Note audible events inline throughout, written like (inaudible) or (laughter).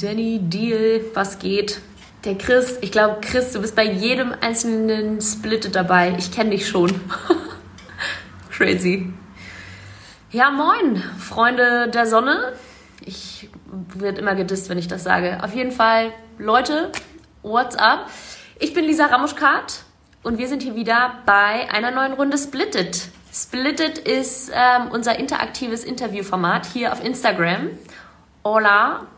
Danny, Deal, was geht? Der Chris, ich glaube, Chris, du bist bei jedem einzelnen Split dabei. Ich kenne dich schon. (laughs) Crazy. Ja, moin, Freunde der Sonne. Ich werde immer gedisst, wenn ich das sage. Auf jeden Fall, Leute, what's up? Ich bin Lisa Ramuschkart und wir sind hier wieder bei einer neuen Runde Splitted. Splitted ist ähm, unser interaktives Interviewformat hier auf Instagram. Hola.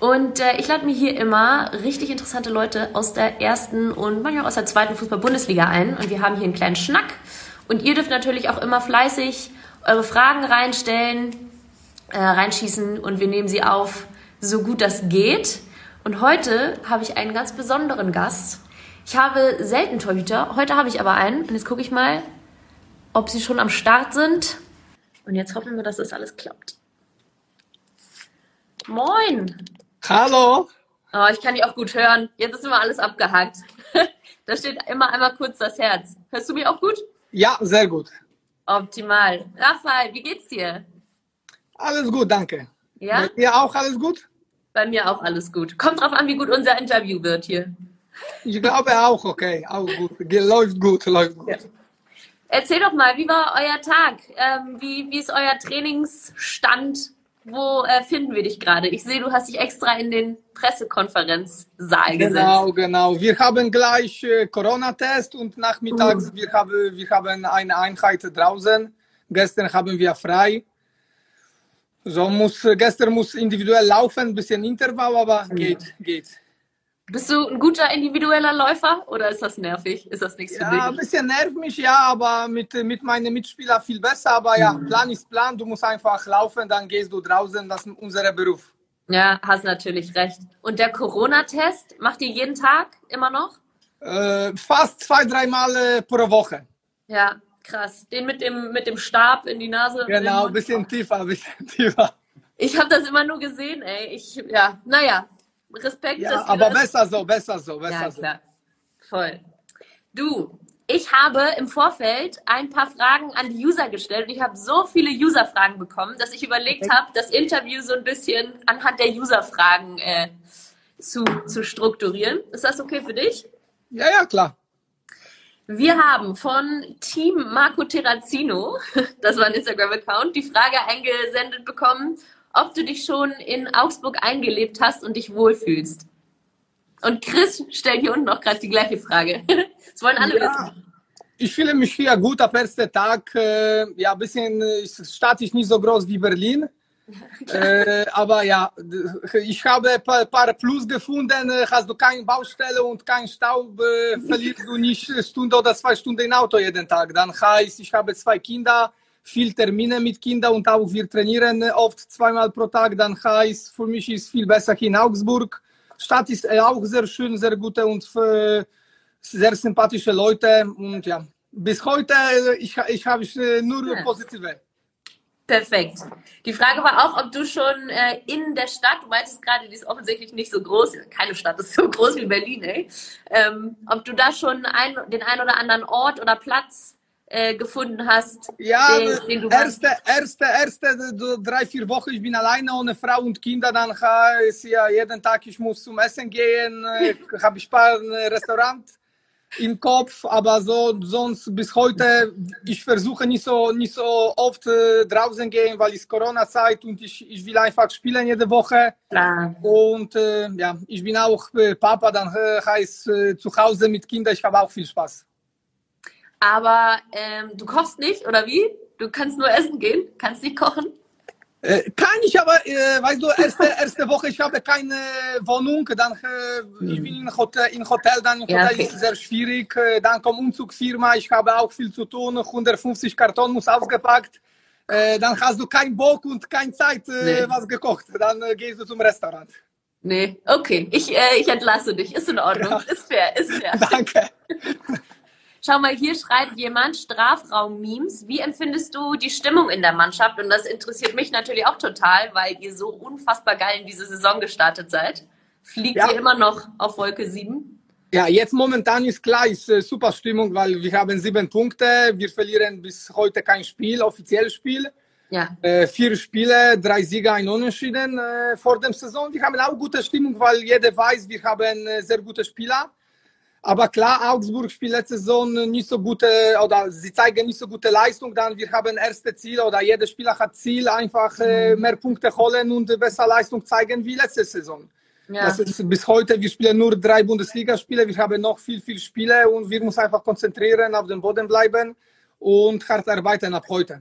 Und äh, ich lade mir hier immer richtig interessante Leute aus der ersten und manchmal auch aus der zweiten Fußball-Bundesliga ein. Und wir haben hier einen kleinen Schnack. Und ihr dürft natürlich auch immer fleißig eure Fragen reinstellen, äh, reinschießen und wir nehmen sie auf, so gut das geht. Und heute habe ich einen ganz besonderen Gast. Ich habe selten Torhüter, heute habe ich aber einen. Und jetzt gucke ich mal, ob sie schon am Start sind. Und jetzt hoffen wir, dass das alles klappt. Moin! Hallo! Oh, ich kann dich auch gut hören. Jetzt ist immer alles abgehakt. (laughs) da steht immer einmal kurz das Herz. Hörst du mich auch gut? Ja, sehr gut. Optimal. Raphael, wie geht's dir? Alles gut, danke. Ja? Bei dir auch alles gut? Bei mir auch alles gut. Kommt drauf an, wie gut unser Interview wird hier. Ich glaube auch, okay. Auch gut. Läuft gut, läuft gut. Ja. Erzähl doch mal, wie war euer Tag? Ähm, wie, wie ist euer Trainingsstand? Wo äh, finden wir dich gerade? Ich sehe, du hast dich extra in den Pressekonferenzsaal gesetzt. Genau, genau. Wir haben gleich äh, Corona-Test und nachmittags Mhm. wir haben, wir haben eine Einheit draußen. Gestern haben wir frei. So muss, gestern muss individuell laufen, ein bisschen Intervall, aber geht, geht. Bist du ein guter individueller Läufer oder ist das nervig? Ist das nichts Ja, ein für dich? bisschen nervt mich, ja, aber mit, mit meinen Mitspielern viel besser. Aber ja, Plan ist Plan. Du musst einfach laufen, dann gehst du draußen. Das ist unser Beruf. Ja, hast natürlich recht. Und der Corona-Test macht ihr jeden Tag immer noch? Äh, fast zwei, dreimal äh, pro Woche. Ja, krass. Den mit dem, mit dem Stab in die Nase. Genau, ein bisschen tiefer, ein bisschen (laughs) tiefer. Ich habe das immer nur gesehen, ey. Ich, ja, naja, Respekt. Ja, aber das- besser so, besser so, besser Ja, so. klar. Voll. Du, ich habe im Vorfeld ein paar Fragen an die User gestellt und ich habe so viele User-Fragen bekommen, dass ich überlegt habe, das Interview so ein bisschen anhand der User-Fragen äh, zu, zu strukturieren. Ist das okay für dich? Ja, ja, klar. Wir haben von Team Marco Terrazino, (laughs) das war ein Instagram-Account, die Frage eingesendet bekommen, ob du dich schon in Augsburg eingelebt hast und dich wohlfühlst. Und Chris stellt hier unten auch gerade die gleiche Frage. (laughs) Das wollen alle Ja. wissen. Ich fühle mich hier gut ab ersten Tag. Äh, ja, ein bisschen, Stadt ist nicht so groß wie Berlin. (laughs) äh, aber ja, ich habe ein paar, paar Plus gefunden. Hast du keine Baustelle und keinen Staub, äh, verlierst du nicht Stunde oder zwei Stunden im Auto jeden Tag. Dann heißt, ich habe zwei Kinder, viel Termine mit Kindern und auch wir trainieren oft zweimal pro Tag. Dann heißt, für mich ist viel besser hier in Augsburg. Stadt ist äh, auch sehr schön, sehr gute und äh, sehr sympathische Leute und ja, bis heute äh, ich, ich habe äh, nur Ja. positive. Perfekt. Die Frage war auch, ob du schon äh, in der Stadt, du meintest gerade, die ist offensichtlich nicht so groß, keine Stadt ist so groß wie Berlin, ey. Ähm, ob du da schon ein, den ein oder anderen Ort oder Platz äh, gefunden hast, Ja, den, den du erste, erste, erste so drei, vier Wochen, ich bin alleine ohne Frau und Kinder, dann heißt ja jeden Tag, ich muss zum Essen gehen, äh, (laughs) habe ich ein paar äh, Restaurant im Kopf, aber so sonst bis heute, ich versuche nicht so, nicht so oft äh, draußen gehen, weil es Corona-Zeit und ich, ich will einfach spielen jede Woche. Klar. Und äh, ja, ich bin auch äh, Papa, dann heißt zu Hause mit Kindern, ich habe auch viel Spaß. Aber ähm, du kochst nicht, oder wie? Du kannst nur essen gehen, kannst nicht kochen. Äh, kann ich aber, äh, weißt du, erste, (laughs) erste Woche, ich habe keine Wohnung, dann äh, ich bin in Hotel, in Hotel, dann im Ja, Hotel okay. ist sehr schwierig, äh, dann kommt Umzugsfirma, ich habe auch viel zu tun, 150 Karton muss ausgepackt, äh, dann hast du keinen Bock und keine Zeit, äh, Nee. was gekocht, dann äh, gehst du zum Restaurant. Nee, okay. Ich, ich entlasse dich. Ist in Ordnung. Ja. Ist fair, ist (laughs) fair. Danke. (laughs) Schau mal, hier schreibt jemand Strafraum-Memes. Wie empfindest du die Stimmung in der Mannschaft? Und das interessiert mich natürlich auch total, weil ihr so unfassbar geil in diese Saison gestartet seid. Fliegt Ja. ihr immer noch auf Wolke 7? Ja, jetzt momentan ist klar, ist äh, super Stimmung, weil wir haben sieben Punkte. Wir verlieren bis heute kein Spiel, offizielles Spiel. Ja. Äh, vier Spiele, drei Siege, ein Unentschieden äh, vor dem Saison. Wir haben auch gute Stimmung, weil jeder weiß, wir haben äh, sehr gute Spieler. Aber klar, Augsburg spielt letzte Saison nicht so gute, oder sie zeigen nicht so gute Leistung. Dann wir haben erste Ziel oder jeder Spieler hat Ziel, einfach äh, mehr Punkte holen und besser Leistung zeigen wie letzte Saison. Ja. Das ist bis heute, wir spielen nur drei Bundesligaspiele, wir haben noch viel, viel Spiele und wir müssen einfach konzentrieren, auf dem Boden bleiben und hart arbeiten ab heute.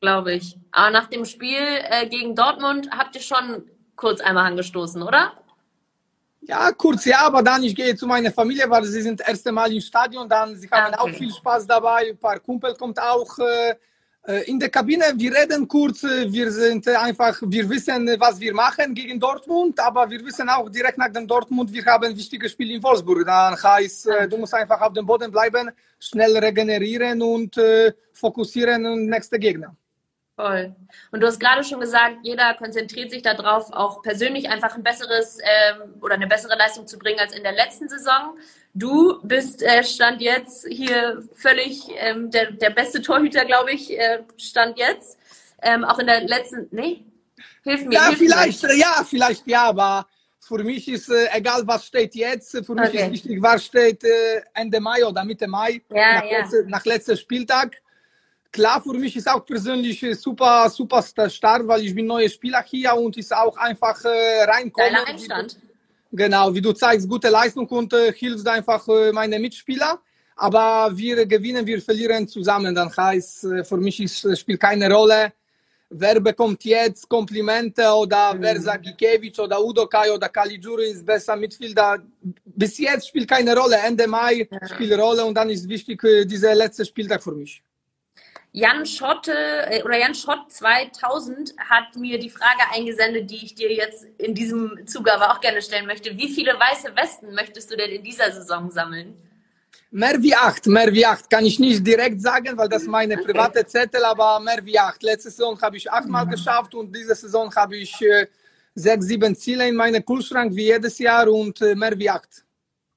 Glaube ich. Aber nach dem Spiel äh, gegen Dortmund habt ihr schon kurz einmal angestoßen, oder? Ja, kurz ja, aber dann ich gehe zu meiner Familie, weil sie sind das erste Mal im Stadion, dann sie haben Okay. auch viel Spaß dabei, ein paar Kumpel kommt auch äh, äh, in der Kabine, wir reden kurz, äh, wir sind äh, einfach, wir wissen, was wir machen gegen Dortmund, aber wir wissen auch direkt nach dem Dortmund, wir haben ein wichtiges Spiel in Wolfsburg, dann heißt, äh, du musst einfach auf dem Boden bleiben, schnell regenerieren und äh, fokussieren und nächste Gegner. Voll. Und du hast gerade schon gesagt, jeder konzentriert sich darauf, auch persönlich einfach ein besseres ähm, oder eine bessere Leistung zu bringen als in der letzten Saison. Du bist äh, Stand jetzt hier völlig ähm, der, der beste Torhüter, glaube ich, äh, Stand jetzt. Ähm, auch in der letzten, nee, hilf mir. Ja, hilf vielleicht, Mir. ja, vielleicht ja, aber für mich ist äh, egal, was steht jetzt. Für mich Okay. ist wichtig, was steht äh, Ende Mai oder Mitte Mai, Ja, nach, ja. Letzte, nach letzter Spieltag. Klar, für mich ist auch persönlich äh, super, super Start, weil ich bin neuer Spieler hier und ist auch einfach äh, reinkommen. Wie Einstand. du- Genau, wie du zeigst, gute Leistung und äh, hilfst einfach äh, meine Mitspieler. Aber wir gewinnen, wir verlieren zusammen. Dann heißt, äh, für mich ist, äh, spielt keine Rolle, wer bekommt jetzt Komplimente oder wer sagt Gikiewicz oder Udokai oder Caligiuri ist besser Mitspieler. Bis jetzt spielt keine Rolle. Ende Mai spielt Rolle und dann ist wichtig dieser letzte Spieltag für mich. Jan Schotte äh, oder Jan Schott 2000 hat mir die Frage eingesendet, die ich dir jetzt in diesem Zuge aber auch gerne stellen möchte. Wie viele weiße Westen möchtest du denn in dieser Saison sammeln? Mehr wie acht, mehr wie acht kann ich nicht direkt sagen, weil das meine private Zettel, aber mehr wie acht. Letzte Saison habe ich achtmal geschafft und diese Saison habe ich äh, sechs, sieben Ziele in meinem Kühlschrank wie jedes Jahr und äh, mehr wie acht.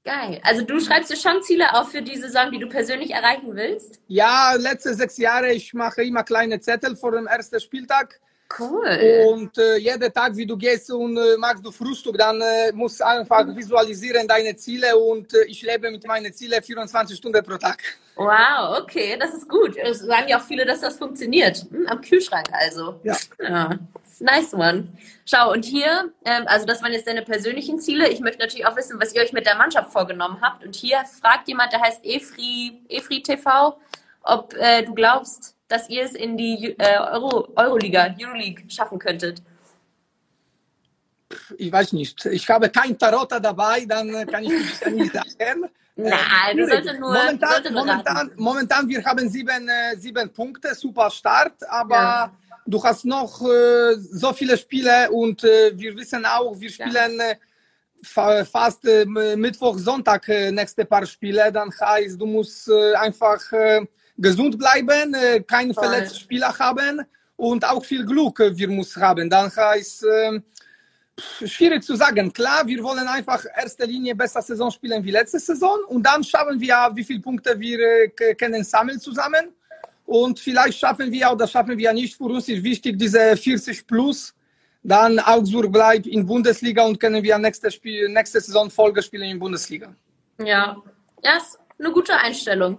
Geil. Also du schreibst dir schon Ziele auf für die Saison, die du persönlich erreichen willst? Ja, letzte sechs Jahre, ich mache immer kleine Zettel vor dem ersten Spieltag Cool. und äh, jeden Tag, wie du gehst und äh, machst du Frühstück, dann äh, musst du einfach visualisieren deine Ziele und äh, ich lebe mit meinen Zielen 24 Stunden pro Tag. Wow, okay, das ist gut. Es sagen ja auch viele, dass das funktioniert. Hm, am Kühlschrank also. Ja. ja. Nice one. Schau, und hier, ähm, also das waren jetzt deine persönlichen Ziele. Ich möchte natürlich auch wissen, was ihr euch mit der Mannschaft vorgenommen habt. Und hier fragt jemand, der heißt Efri, Efri TV, ob äh, du glaubst, dass ihr es in die äh, Euro, Euroliga, Euroleague schaffen könntet. Ich weiß nicht, ich habe kein Tarota dabei, dann kann ich das nicht sagen. (laughs) Nein, Äh, du solltest nur, momentan, du solltest nur momentan, momentan, wir haben sieben, äh, sieben Punkte, super Start, aber Ja. Du hast noch äh, so viele Spiele und äh, wir wissen auch, wir spielen äh, fa fast äh, Mittwoch, Sonntag äh, nächste paar Spiele, dann heißt, du musst äh, einfach gesund bleiben, äh, keinen Voll. verletzten Spieler haben und auch viel Glück wir müssen haben. Dann heißt, äh, schwierig zu sagen. Klar, wir wollen einfach erste Linie besser Saison spielen wie letzte Saison und dann schauen wir, wie viele Punkte wir können sammeln zusammen. Und vielleicht schaffen wir oder schaffen wir nicht. Für uns ist wichtig, diese 40 plus. Dann Augsburg bleibt in Bundesliga und können wir nächste, Spiel, nächste Saison Folge spielen in Bundesliga. Ja, ja, ist eine gute Einstellung.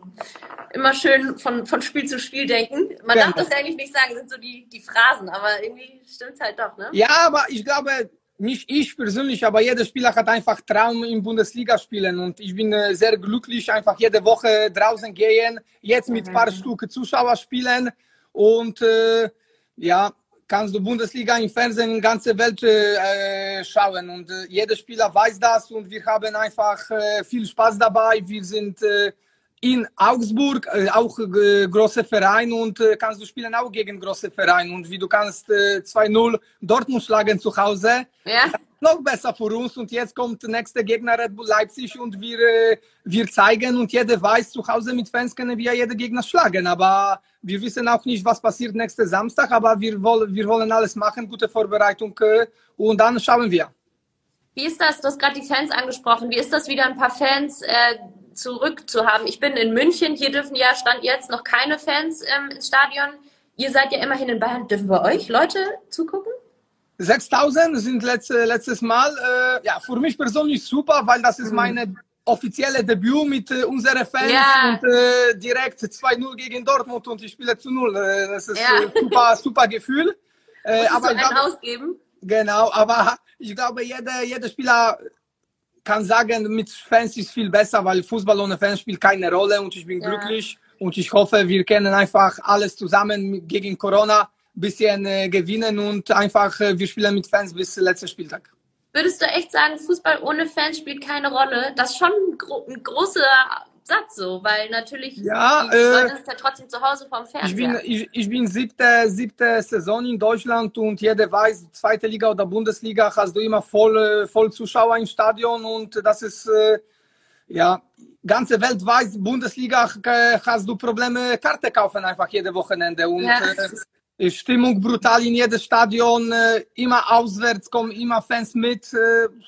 Immer schön von, von Spiel zu Spiel denken. Man Genau. darf das eigentlich nicht sagen, sind so die, die Phrasen, aber irgendwie stimmt's halt doch, ne? Ja, aber ich glaube, nicht ich persönlich, aber jeder Spieler hat einfach Traum in Bundesliga spielen. Und ich bin äh, sehr glücklich, einfach jede Woche draußen gehen, jetzt mit ein paar Stück Zuschauer spielen. Und äh, ja, kannst du Bundesliga im Fernsehen in ganze Welt äh, schauen. Und äh, jeder Spieler weiß das. Und wir haben einfach äh, viel Spaß dabei. Wir sind äh, in Augsburg, äh, auch äh, große Verein und äh, kannst du spielen auch gegen große Verein und wie du kannst äh, 2-0 Dortmund schlagen zu Hause, Ja, noch besser für uns und jetzt kommt der nächste Gegner Red Bull Leipzig und wir, äh, wir zeigen und jeder weiß, zu Hause mit Fans können wir jeden Gegner schlagen, aber wir wissen auch nicht, was passiert nächsten Samstag, aber wir wollen, wir wollen alles machen, gute Vorbereitung äh, und dann schauen wir. wie ist das? Du hast gerade die Fans angesprochen. Wie ist das wieder ein paar Fans äh, zurück zu haben? Ich bin in München, hier dürfen ja Stand jetzt noch keine Fans ähm, ins Stadion. ihr seid ja immerhin in Bayern. Dürfen wir euch Leute zugucken? 6000 sind letzte, letztes Mal. Äh, ja, für mich persönlich super, weil das ist meine offizielle Debüt mit äh, unseren Fans Ja. und äh, direkt 2-0 gegen Dortmund und ich spiele zu 0. Äh, das ist Ja. äh, super, (laughs) super Gefühl. Äh, aber ich einen glaube, ausgeben? genau, aber ich glaube, jeder, jeder Spieler kann sagen, mit Fans ist viel besser, weil Fußball ohne Fans spielt keine Rolle und ich bin Ja. glücklich und ich hoffe, wir können einfach alles zusammen gegen Corona ein bisschen äh, gewinnen und einfach äh, wir spielen mit Fans bis letzten Spieltag. Würdest du echt sagen, Fußball ohne Fans spielt keine Rolle? Das ist schon ein, gro ein großer Satz so, weil natürlich Ja, die äh, Leute sind ja trotzdem zu Hause vorm Ich bin, Fernseher. ich, ich bin siebte, siebte Saison in Deutschland und jeder weiß, zweite Liga oder Bundesliga hast du immer voll, äh, voll Zuschauer im Stadion und das ist, äh, ja, ganze Welt weiß, Bundesliga äh, hast du Probleme, Karte kaufen einfach jede Wochenende und Ja. äh, Stimmung brutal in jedes Stadion, äh, immer auswärts kommen immer Fans mit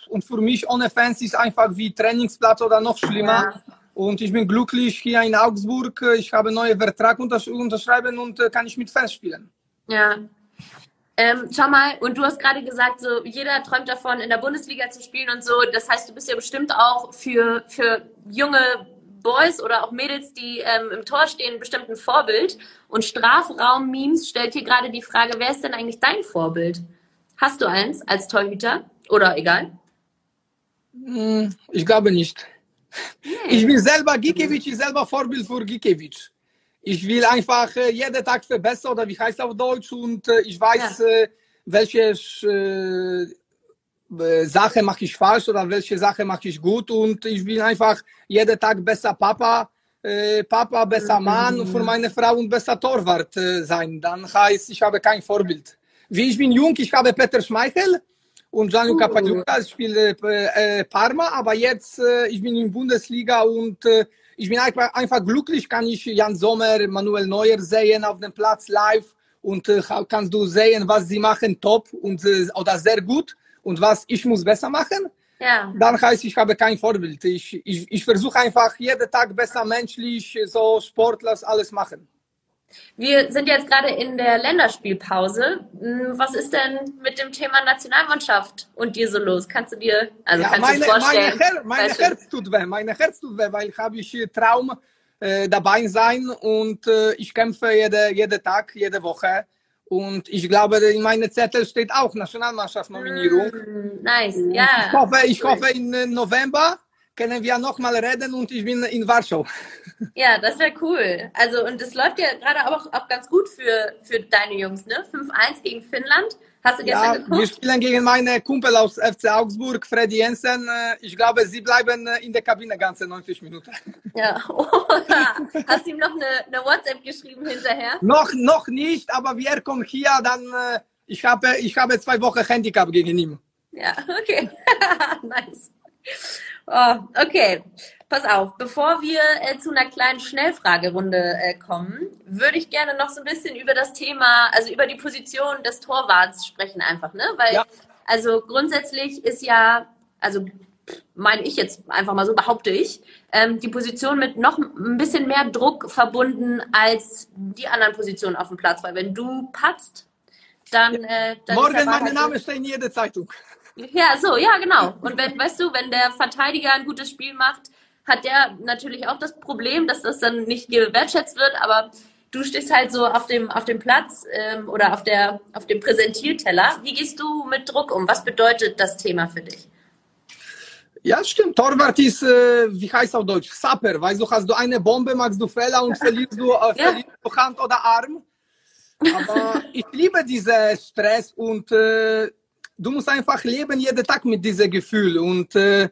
und für mich ohne Fans ist einfach wie Trainingsplatz oder noch schlimmer. Ja. Und ich bin glücklich hier in Augsburg. Ich habe einen neuen Vertrag untersch unterschreiben und äh, kann ich mit Fans spielen. Ja. Ähm, schau mal, und du hast gerade gesagt, so jeder träumt davon, in der Bundesliga zu spielen und so. Das heißt, du bist ja bestimmt auch für, für junge Boys oder auch Mädels, die ähm, im Tor stehen, bestimmt ein Vorbild. Und Strafraum-Memes stellt hier gerade die Frage, wer ist denn eigentlich dein Vorbild? Hast du eins als Torhüter? Oder egal? Hm, Ich glaube nicht. Ich bin selber Gikiewicz, ist selber Vorbild für Gikiewicz. Ich will einfach äh, jeden Tag verbessern oder wie heißt auf Deutsch und äh, ich weiß, welche äh, äh, Sache mache ich falsch oder welche Sache mache ich gut und ich will einfach jeden Tag besser Papa, äh, Papa, besser Mann für meine Frau und besser Torwart äh, sein. Dann heißt, ich habe kein Vorbild. Wie ich bin jung, ich habe Peter Schmeichel und Gianluca. Pagliuca, ich spiele äh, äh, Parma, aber jetzt äh, ich bin in Bundesliga und äh, ich bin einfach, einfach glücklich, kann ich Jan Sommer, Manuel Neuer sehen auf dem Platz live und äh, kannst du sehen, was sie machen top und äh, oder sehr gut und was ich muss besser machen. Ja. Dann heißt, ich habe kein Vorbild. Ich, ich, ich versuche einfach jeden Tag besser menschlich, so Sportler, alles machen. Wir sind jetzt gerade in der Länderspielpause. Hm, Was ist denn mit dem Thema Nationalmannschaft und dir so los? Kannst du dir, also Ja, kannst meine, du vorstellen? meine, Her meine? Herz tut weh, meine Herz tut weh, weil habe ich Traum äh, dabei sein und äh, ich kämpfe jede, jeden Tag, jede Woche und ich glaube, in meinem Zettel steht auch Nationalmannschaftsnominierung. Hm, Nice, Ich ja. hoffe, ich Cool. hoffe, in äh, November können wir nochmal reden und ich bin in Warschau. (laughs) Ja, das wäre cool. Also, und es läuft ja gerade auch, auch ganz gut für, für deine Jungs, ne? 5-1 gegen Finnland. Hast du gestern Ja, wir geguckt? spielen gegen meine Kumpel aus FC Augsburg, Freddy Jensen. Äh, Ich glaube, sie bleiben äh, in der Kabine ganze 90 Minuten. Ja. (laughs) Hast du ihm noch eine, eine WhatsApp geschrieben hinterher? Noch, noch nicht, aber wie er kommt hier, dann äh, ich habe, ich habe zwei Wochen Handicap gegen ihn. Ja, (laughs) okay. nice. Oh, okay. Pass auf, bevor wir äh, zu einer kleinen Schnellfragerunde äh, kommen, würde ich gerne noch so ein bisschen über das Thema, also über die Position des Torwarts sprechen einfach, ne? Weil, Ja. also grundsätzlich ist ja, also meine ich jetzt einfach mal so, behaupte ich, ähm, die Position mit noch ein bisschen mehr Druck verbunden als die anderen Positionen auf dem Platz. Weil wenn du patzt, dann, äh, dann Morgen mein halt Name steht in jeder Zeitung. Ja, so, ja, genau. Und wenn, weißt du, wenn der Verteidiger ein gutes Spiel macht, hat der natürlich auch das Problem, dass das dann nicht gewertschätzt wird, aber du stehst halt so auf dem, auf dem Platz ähm, oder auf, der, auf dem Präsentierteller. Wie gehst du mit Druck um? Was bedeutet das Thema für dich? Ja, stimmt. Torwart ist, äh, wie heißt auf Deutsch? Sapper. Weißt du, hast du eine Bombe, machst du Fehler und verlierst du, äh, Ja. verlierst du Hand oder Arm. Aber (laughs) ich liebe diesen Stress und äh, du musst einfach leben jeden Tag mit diesem Gefühl. Und äh,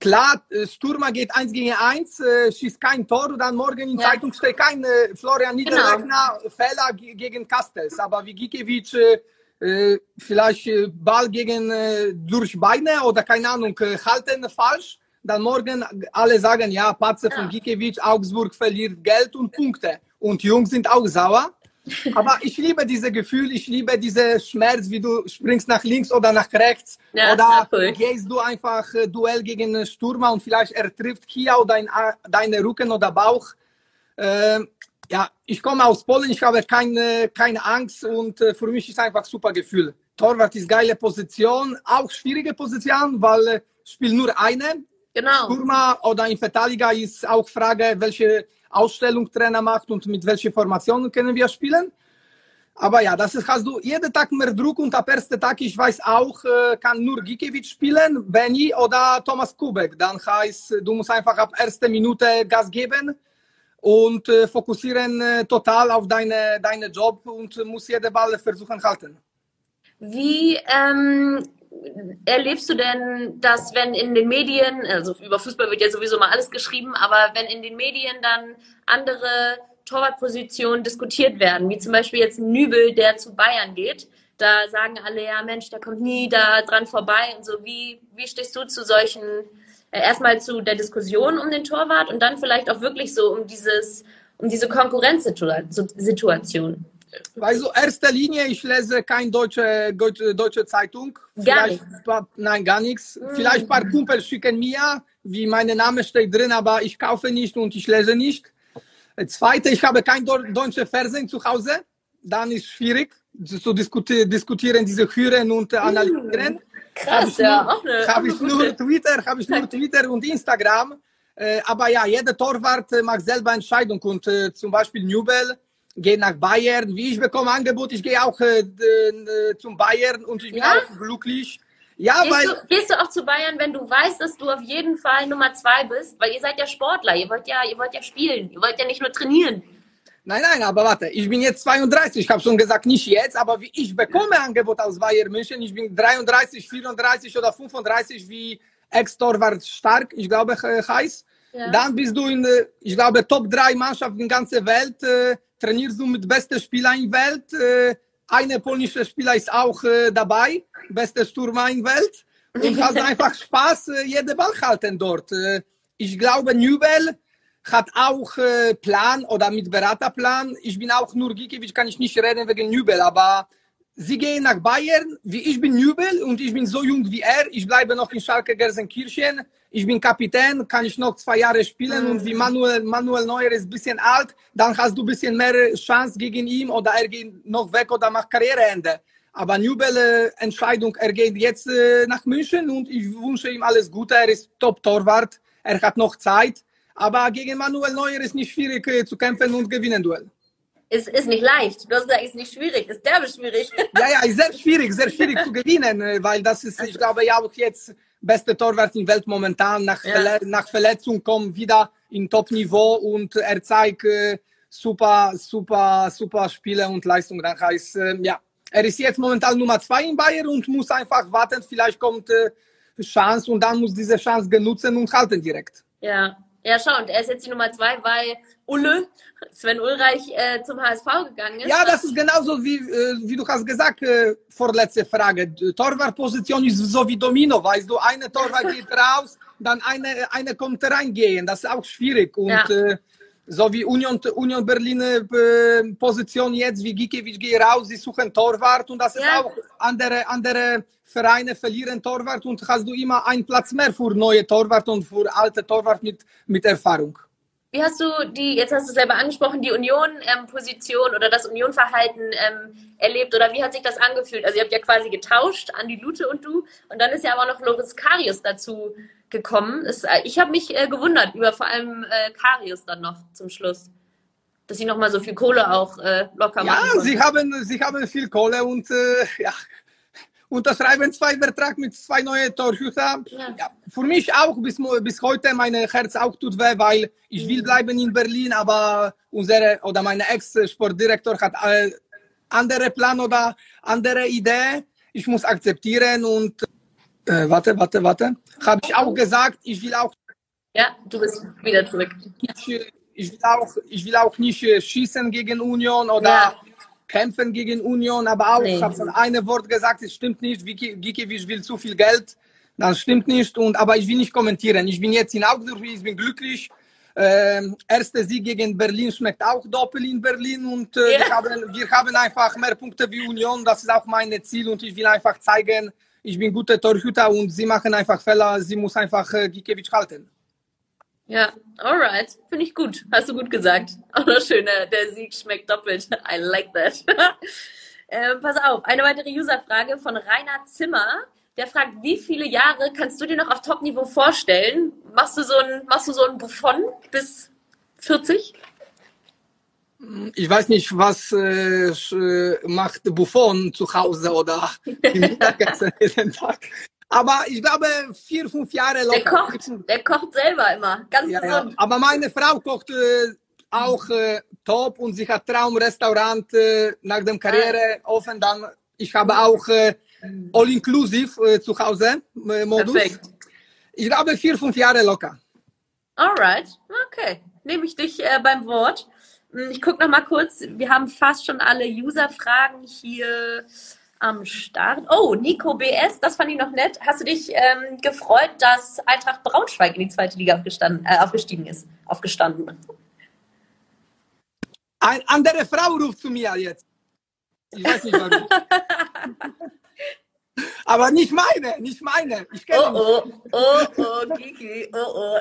klar, äh, Sturmer geht eins gegen eins, äh, schießt kein Tor und dann morgen in Ja. Zeitung steht kein äh, Florian Niederlechner Fehler ge- gegen Castells. Aber wie Gikiewicz äh, äh, vielleicht äh, Ball gegen durch Beine oder keine Ahnung halten falsch. Dann morgen alle sagen, ja, Patze von Ja. Gikiewicz, Augsburg verliert Geld und Punkte. Und Jungs sind auch sauer. Aber (laughs) ich liebe dieses Gefühl, ich liebe diesen Schmerz, wie du springst nach links oder nach rechts. Ja, oder cool. gehst du einfach äh, Duell gegen einen Stürmer und vielleicht er trifft hier oder in, A- deinen Rücken oder Bauch. Ähm, ja, ich komme aus Polen, ich habe keine, keine Angst und äh, für mich ist einfach super Gefühl. Torwart ist geile Position, auch schwierige Position, weil äh, spielt nur eine. Genau. Stürmer oder in Verteidiger ist auch Frage, welche Ausstellung Trainer macht und mit welcher Formation können wir spielen. Aber ja, das ist, hast du jeden Tag mehr Druck und ab ersten Tag, ich weiß auch, äh, kann nur Gikiewicz spielen, Benny oder Thomas Kubek. Dann heißt, du musst einfach ab erster Minute Gas geben und äh, fokussieren äh, total auf deine, deine Job und musst jeden Ball versuchen halten. Wie ähm, erlebst du denn das, wenn in den Medien, also über Fußball wird ja sowieso mal alles geschrieben, aber wenn in den Medien dann andere Torwartpositionen diskutiert werden, wie zum Beispiel jetzt Nübel, der zu Bayern geht, da sagen alle, ja Mensch, der kommt nie da dran vorbei und so. Wie, wie stehst du zu solchen, äh, erstmal zu der Diskussion um den Torwart und dann vielleicht auch wirklich so um dieses, um diese Konkurrenzsituation? Also erster Linie, ich lese keine deutsche, deutsche, deutsche Zeitung. Gar nichts. Nein, gar nichts. Mm. Vielleicht ein paar Kumpel schicken mir, wie mein Name steht drin, aber ich kaufe nicht und ich lese nicht. Zweite, ich habe kein deutsches Fernsehen zu Hause. Dann ist es schwierig zu diskutieren, diskutieren diese Hören und mm. analysieren. Krass, ja. Habe ich nur Twitter, habe ich nur (laughs) Twitter und Instagram. Äh, aber ja, jeder Torwart macht selber Entscheidung und äh, zum Beispiel Newbell gehe nach Bayern. Wie ich bekomme Angebot, ich gehe auch äh, äh, zum Bayern und ich bin ja? auch glücklich. Ja, gehst weil. Du, gehst du auch zu Bayern, wenn du weißt, dass du auf jeden Fall Nummer zwei bist? Weil ihr seid ja Sportler, ihr wollt ja, ihr wollt ja spielen, ihr wollt ja nicht nur trainieren. Nein, nein, aber warte, ich bin jetzt 32, ich habe schon gesagt, nicht jetzt, aber wie ich bekomme Angebot aus Bayern München, ich bin 33, 34 oder 35, wie Ex-Torwart stark, ich glaube, heißt. Ja. Dann bist du in, ich glaube, Top 3 Mannschaften in der ganzen Welt, äh, trainierst du mit besten Spielern in der Welt. Äh, eine polnische Spieler ist auch äh, dabei, beste Stürmer in der Welt. Und hast (laughs) einfach Spaß, äh, jeden Ball halten dort. Äh, ich glaube, Nübel hat auch äh, Plan oder mit Beraterplan. Ich bin auch nur Gikiewicz, kann ich nicht reden wegen Nübel, aber sie gehen nach Bayern, wie ich bin Nübel und ich bin so jung wie er. Ich bleibe noch in Schalke Gelsenkirchen ich bin Kapitän, kann ich noch zwei Jahre spielen mhm. und wie Manuel, Manuel Neuer ist ein bisschen alt, dann hast du ein bisschen mehr Chance gegen ihn oder er geht noch weg oder macht Karriereende. Aber Nübel Entscheidung, er geht jetzt äh, nach München und ich wünsche ihm alles Gute. Er ist Top-Torwart, er hat noch Zeit. Aber gegen Manuel Neuer ist nicht schwierig äh, zu kämpfen und gewinnen Duell. Es ist nicht leicht. Du hast gesagt, es ist nicht schwierig. Es ist derbe schwierig. Ja, ja, ist sehr (laughs) schwierig, sehr schwierig zu gewinnen, äh, weil das ist, ich glaube, ja auch jetzt beste Torwart in Welt momentan. Nach, ja. Verle nach Verletzung kommt wieder in Top-Niveau und er zeigt äh, super, super, super Spiele und Leistung. Dann heißt, äh, ja, er ist jetzt momentan Nummer zwei in Bayern und muss einfach warten, vielleicht kommt äh, Chance und dann muss diese Chance genutzen und halten direkt. Ja, ja, schau, und er ist jetzt die Nummer zwei, weil Ulle, Sven Ulreich, äh, zum HSV gegangen ist. Ja, das ist genauso wie, äh, wie du hast gesagt, äh, vorletzte Frage. Torwartposition ist so wie Domino, weißt du, eine Torwart geht (laughs) raus, dann eine, eine kommt reingehen. Das ist auch schwierig. Und ja. äh, so wie Union, Union Berlin äh, Position jetzt, wie Gikiewicz geht raus, sie suchen Torwart und das ist ja. auch andere, andere Vereine verlieren Torwart und hast du immer einen Platz mehr für neue Torwart und für alte Torwart mit, mit Erfahrung. Wie hast du die, jetzt hast du selber angesprochen, die Union-Position ähm, oder das Union-Verhalten ähm, erlebt oder wie hat sich das angefühlt? Also ihr habt ja quasi getauscht, Andi Lute und du und dann ist ja aber noch Loris Karius dazu gekommen. Es, äh, ich habe mich äh, gewundert über vor allem äh, Karius dann noch zum Schluss. Dass sie nochmal so viel Kohle auch äh, locker machen. Ja, sie haben, sie haben viel Kohle und äh, ja, unterschreiben zwei Vertrag mit zwei neuen Torhüter. Ja. ja. für mich auch bis, bis heute mein Herz auch tut weh, weil ich will mhm. bleiben in Berlin, aber unsere oder mein Ex-Sportdirektor hat äh, andere Plan oder andere Idee. Ich muss akzeptieren und äh, warte, warte, warte. Habe ich auch gesagt, ich will auch. Ja, du bist wieder zurück. Ich, ich, will, auch, ich will auch nicht äh, schießen gegen Union oder ja. Kämpfen gegen Union, aber auch, nee. ich habe schon ein Wort gesagt, es stimmt nicht, Gikiewicz will zu viel Geld, das stimmt nicht, und, aber ich will nicht kommentieren. Ich bin jetzt in Augsburg, ich bin glücklich. Ähm, erster Sieg gegen Berlin schmeckt auch doppelt in Berlin und äh, ja. wir, haben, wir haben einfach mehr Punkte wie Union, das ist auch mein Ziel und ich will einfach zeigen, ich bin guter Torhüter und sie machen einfach Fehler, sie muss einfach äh, Gikiewicz halten. Ja, alright. Finde ich gut. Hast du gut gesagt. (laughs) Auch noch schön, äh, der Sieg schmeckt doppelt. (laughs) I like that. (laughs) äh, pass auf, eine weitere Userfrage von Rainer Zimmer. Der fragt, wie viele Jahre kannst du dir noch auf Top-Niveau vorstellen? Machst du so ein, machst du so ein Buffon bis 40? Ich weiß nicht, was äh, äh macht Buffon zu Hause oder im Mittagessen jeden Tag. Aber ich glaube, vier, fünf Jahre locker. Der kocht, der kocht selber immer, ganz ja, gesund. Ja. Aber meine Frau kocht äh, auch äh, top und sie hat Traumrestaurant äh, nach dem Karriere ah. offen. Dann, ich habe auch äh, All-Inclusive äh, zu Hause äh, Modus. Perfekt. Ich glaube, vier, fünf Jahre locker. Alright, okay. Nehme ich dich äh, beim Wort. Hm, ich gucke noch mal kurz. Wir haben fast schon alle User-Fragen hier am Start. Oh, Nico BS, das fand ich noch nett. Hast du dich ähm, gefreut, dass Eintracht Braunschweig in die zweite Liga aufgestanden, äh, aufgestiegen ist? Aufgestanden. Eine andere Frau ruft zu mir jetzt. Ich weiß nicht warum. (laughs) Aber nicht meine, nicht meine. Ich kenne oh, oh, oh, oh, Kiki, oh, oh.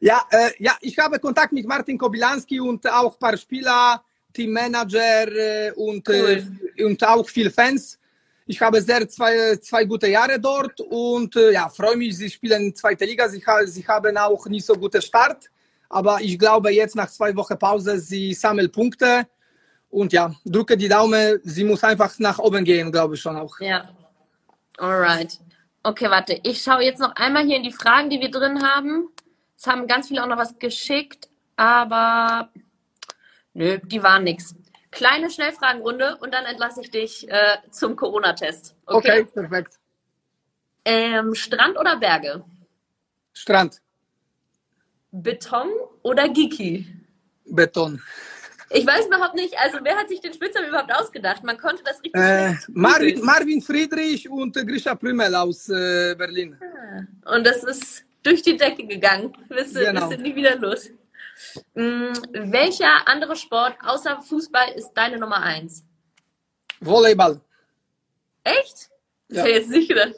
Ja, äh, ja, ich habe Kontakt mit Martin Kobilanski und auch ein paar Spieler Teammanager äh, und, äh, cool. und auch viele Fans. Ich habe sehr zwei, zwei gute Jahre dort und äh, ja, freue mich, sie spielen in zweite Liga. Sie, sie haben auch nicht so guten Start, aber ich glaube jetzt nach zwei Wochen Pause, sie sammeln Punkte und ja, drücke die Daumen, sie muss einfach nach oben gehen, glaube ich schon auch. Ja, alright. Okay, warte, ich schaue jetzt noch einmal hier in die Fragen, die wir drin haben. Es haben ganz viele auch noch was geschickt, aber Nö, die waren nix. Kleine Schnellfragenrunde und dann entlasse ich dich äh, zum Corona-Test. Okay? okay, perfekt. Ähm, Strand oder Berge? Strand. Beton oder Giki? Beton. Ich weiß überhaupt nicht, also wer hat sich den Spitznamen überhaupt ausgedacht? Man konnte das richtig. Äh, Marvin, Marvin, Friedrich und Grisha Prümel aus äh, Berlin. Ah, und das ist durch die Decke gegangen. Bist du, genau. bist du nie wieder los. Hm, welcher andere Sport außer Fußball ist deine Nummer eins? Volleyball. Echt? Ja. hätte ich jetzt nicht gedacht.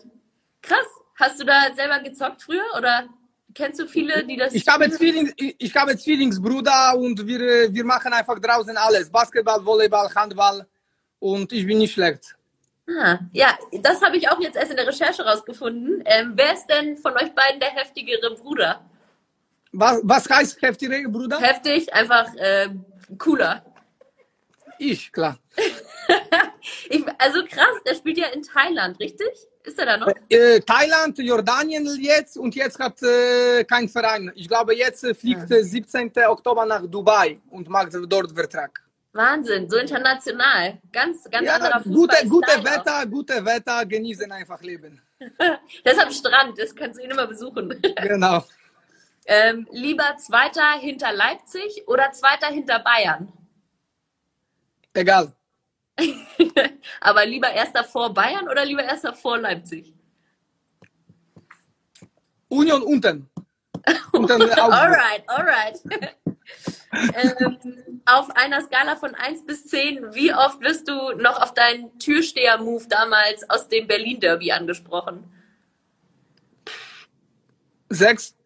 Krass. Hast du da selber gezockt früher oder kennst du viele, die das. Ich habe, Zwillings, ich habe Zwillingsbruder und wir, wir machen einfach draußen alles: Basketball, Volleyball, Handball und ich bin nicht schlecht. Ah, ja, das habe ich auch jetzt erst in der Recherche rausgefunden. Ähm, wer ist denn von euch beiden der heftigere Bruder? Was, was heißt heftig, Bruder? Heftig, einfach äh, cooler. Ich, klar. (laughs) ich, also krass, der spielt ja in Thailand, richtig? Ist er da noch? Äh, Thailand, Jordanien jetzt und jetzt hat äh, kein Verein. Ich glaube, jetzt äh, fliegt ja. 17. Oktober nach Dubai und macht dort Vertrag. Wahnsinn, so international. Ganz, ganz ja, anderer Fußball. Gute, gute Wetter, gute Wetter, genießen einfach Leben. (laughs) am Strand, das kannst du ihn immer besuchen. genau. (laughs) Ähm, lieber Zweiter hinter Leipzig oder Zweiter hinter Bayern? Egal. (laughs) Aber lieber Erster vor Bayern oder lieber Erster vor Leipzig? Union unten. unten (laughs) alright, alright. (laughs) ähm, auf einer Skala von 1 bis 10, wie oft wirst du noch auf deinen Türsteher-Move damals aus dem Berlin-Derby angesprochen? Sechs.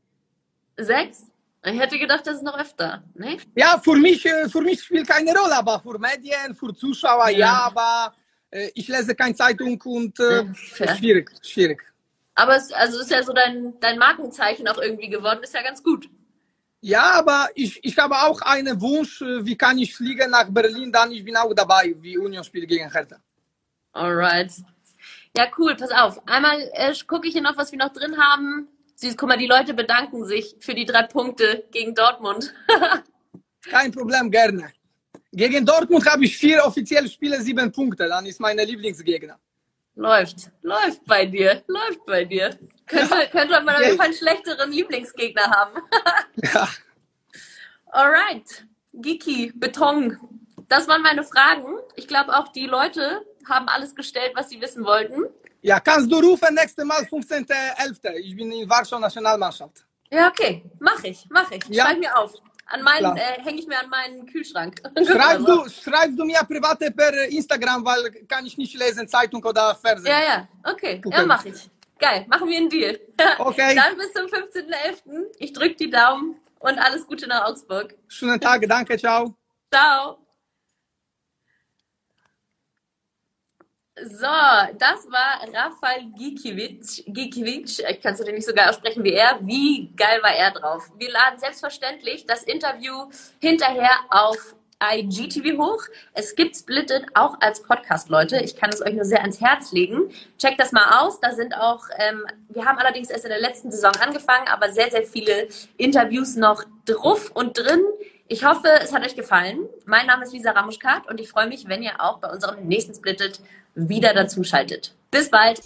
Sechs? Ich hätte gedacht, das ist noch öfter. Ne? Ja, für mich, äh, für mich spielt keine Rolle, aber für Medien, für Zuschauer ja, ja aber äh, ich lese keine Zeitung und äh, ja, schwierig, schwierig. Aber es also ist ja so dein, dein Markenzeichen auch irgendwie geworden, ist ja ganz gut. Ja, aber ich, ich habe auch einen Wunsch, äh, wie kann ich fliegen nach Berlin, dann ich bin auch dabei, wie Union spielt gegen Hertha. Alright. Ja, cool, pass auf. Einmal äh, gucke ich hier noch, was wir noch drin haben. Siehst, guck mal, die Leute bedanken sich für die drei Punkte gegen Dortmund. (laughs) Kein Problem, gerne. Gegen Dortmund habe ich vier offizielle Spiele, sieben Punkte. Dann ist meine Lieblingsgegner. Läuft, läuft bei dir, läuft bei dir. Könnte, ja. könnte man auf jeden Fall einen schlechteren Lieblingsgegner haben. (laughs) ja. Alright, Giki, Beton. Das waren meine Fragen. Ich glaube auch die Leute haben alles gestellt, was sie wissen wollten. Ja, kannst du rufen, nächstes Mal 15.11. Ich bin in Warschau Nationalmannschaft. Ja, okay. Mach ich, mach ich. Ja. Schreib mir auf. An meinen, äh, hänge ich mir an meinen Kühlschrank. (laughs) Schreibst du, schreibst du mir private per Instagram, weil kann ich nicht lesen, Zeitung oder Fernsehen. Ja, ja, okay. Gucken. Ja, mach ich. geil. Machen wir einen Deal. (laughs) Okay. Dann bis zum 15.11. Ich drücke die Daumen und alles Gute nach Augsburg. Schönen Tag, danke, ciao. Ciao. So, das war Rafael Gikiewicz. Gikiewicz, ich kann es natürlich nicht so geil aussprechen wie er. Wie geil war er drauf? Wir laden selbstverständlich das Interview hinterher auf IGTV hoch. Es gibt Splitted auch als Podcast, Leute. Ich kann es euch nur sehr ans Herz legen. Checkt das mal aus. Da sind auch, ähm, wir haben allerdings erst in der letzten Saison angefangen, aber sehr, sehr viele Interviews noch drauf und drin. Ich hoffe, es hat euch gefallen. Mein Name ist Lisa Ramuschkat und ich freue mich, wenn ihr auch bei unserem nächsten Splitted wieder dazu schaltet. Bis bald!